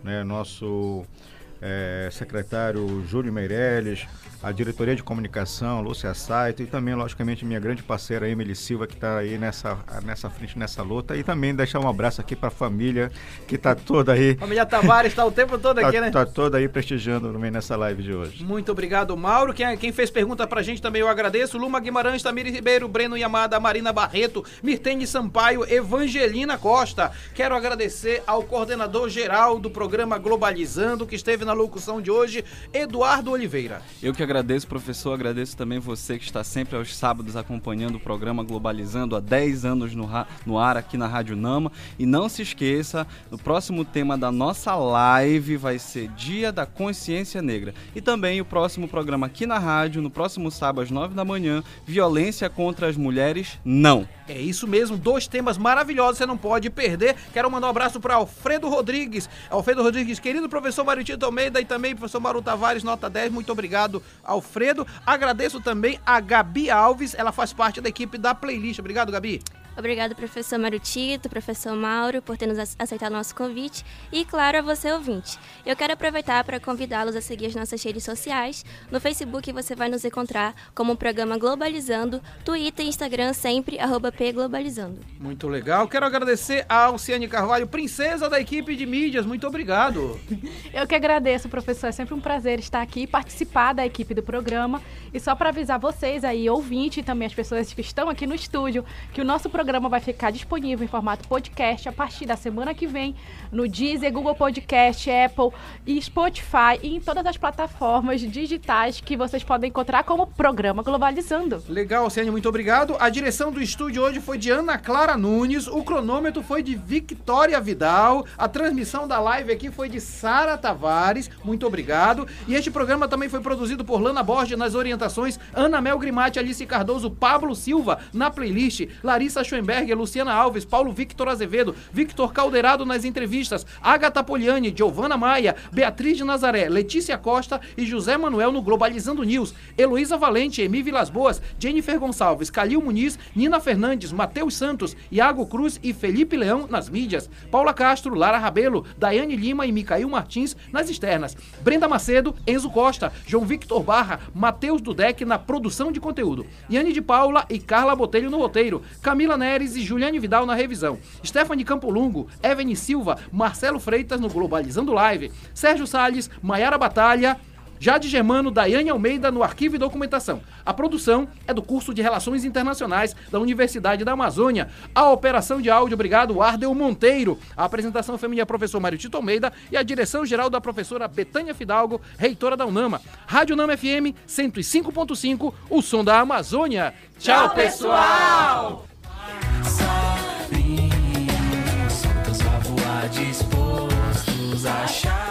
né, nosso eh, secretário Júlio Meirelles, a Diretoria de Comunicação, Lúcia Saito, e também, logicamente, minha grande parceira Emily Silva, que está aí nessa, nessa frente, nessa luta. E também deixar um abraço aqui para a família, que está toda aí. Família Tavares está o tempo todo [laughs] aqui, tá, né? tá toda aí prestigiando também nessa live de hoje. Muito obrigado, Mauro. Quem, quem fez pergunta pra gente também eu agradeço. Luma Guimarães, Tamiri Ribeiro, Breno Yamada, Marina Barreto, Mirtene Sampaio, Evangelina Costa. Quero agradecer ao coordenador geral do programa Globalizando, que esteve na locução de hoje, Eduardo Oliveira. Eu que agradeço, professor, agradeço também você que está sempre aos sábados acompanhando o programa Globalizando há 10 anos no, no ar aqui na Rádio Nama. E não se esqueça, o próximo tema da nossa live vai ser Dia da Consciência Negra. E também o próximo programa aqui na rádio, no próximo sábado às 9 da manhã, Violência contra as Mulheres, não. É isso mesmo, dois temas maravilhosos, você não pode perder. Quero mandar um abraço para Alfredo Rodrigues. Alfredo Rodrigues, querido professor Mário Tito Almeida e também professor Mauro Tavares, nota 10. Muito obrigado, Alfredo. Agradeço também a Gabi Alves, ela faz parte da equipe da playlist. Obrigado, Gabi. Obrigado, professor Mário Tito, professor Mauro, por ter nos ac- aceitado o nosso convite e, claro, a você, ouvinte. Eu quero aproveitar para convidá-los a seguir as nossas redes sociais. No Facebook você vai nos encontrar como o programa Globalizando, Twitter e Instagram sempre, arroba pglobalizando. Muito legal. Quero agradecer a Alciane Carvalho, princesa da equipe de mídias. Muito obrigado. [laughs] Eu que agradeço, professor. É sempre um prazer estar aqui e participar da equipe do programa. E só para avisar vocês aí, ouvinte, e também as pessoas que estão aqui no estúdio, que o nosso programa vai ficar disponível em formato podcast a partir da semana que vem no Deezer, Google Podcast, Apple e Spotify e em todas as plataformas digitais que vocês podem encontrar como Programa Globalizando. Legal, Alciane, muito obrigado. A direção do estúdio hoje foi de Ana Clara Nunes, o cronômetro foi de Victoria Vidal, a transmissão da live aqui foi de Sara Tavares, muito obrigado. E este programa também foi produzido por Lana Borges nas orientações, Ana Mel Grimati, Alice Cardoso, Pablo Silva na playlist, Larissa Schoenberger, Luciana Alves, Paulo Victor Azevedo, Victor Caldeirado nas entrevistas, Agatha Poliani, Giovana Maia, Beatriz de Nazaré, Letícia Costa e José Manuel no Globalizando News, Heloísa Valente, Emi Vilas Boas, Jennifer Gonçalves, Calil Muniz, Nina Fernandes, Matheus Santos, Iago Cruz e Felipe Leão nas mídias, Paula Castro, Lara Rabelo, Daiane Lima e Micael Martins nas externas, Brenda Macedo, Enzo Costa, João Victor Barra, Matheus Dudek na produção de conteúdo, Yane de Paula e Carla Botelho no roteiro, Camila Neres e Juliane Vidal na revisão, Stephanie Campolungo, Evany Silva, Marcelo Freitas no Globalizando Live, Sérgio Salles, Maiara Batalha, Jade Germano, Daiane Almeida no Arquivo e Documentação. A produção é do curso de Relações Internacionais da Universidade da Amazônia. A operação de áudio, obrigado, Ardel Monteiro. A apresentação feminina é professor Mário Tito Almeida e a direção geral da professora Betânia Fidalgo, reitora da UNAMA. Rádio Nama FM 105.5, o som da Amazônia. Tchau, pessoal! Sabiam, soltas a voar, dispostos a achar.